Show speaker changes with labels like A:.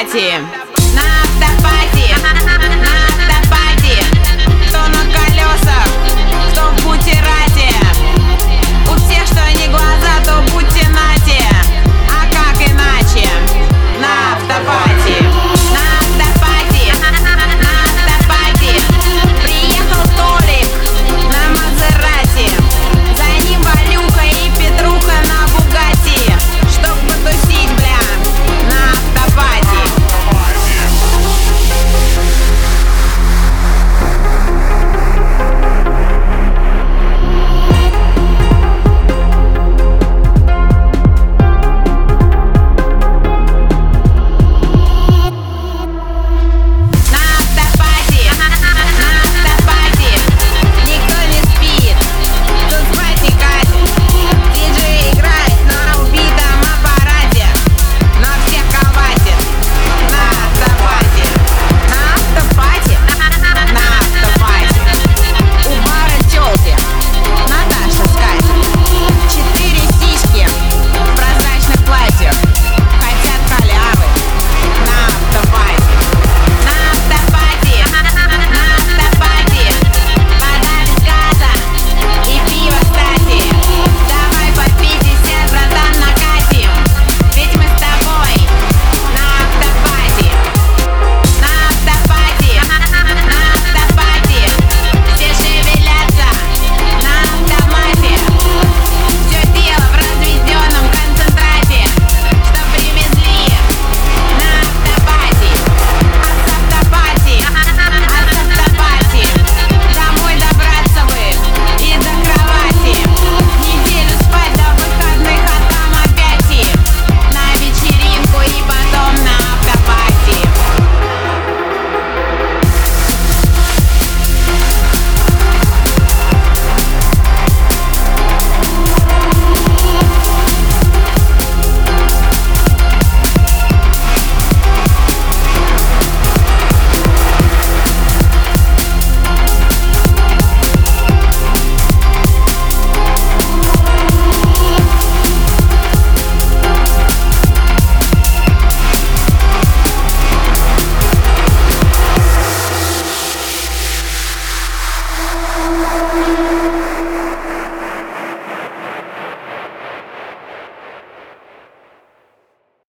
A: лавы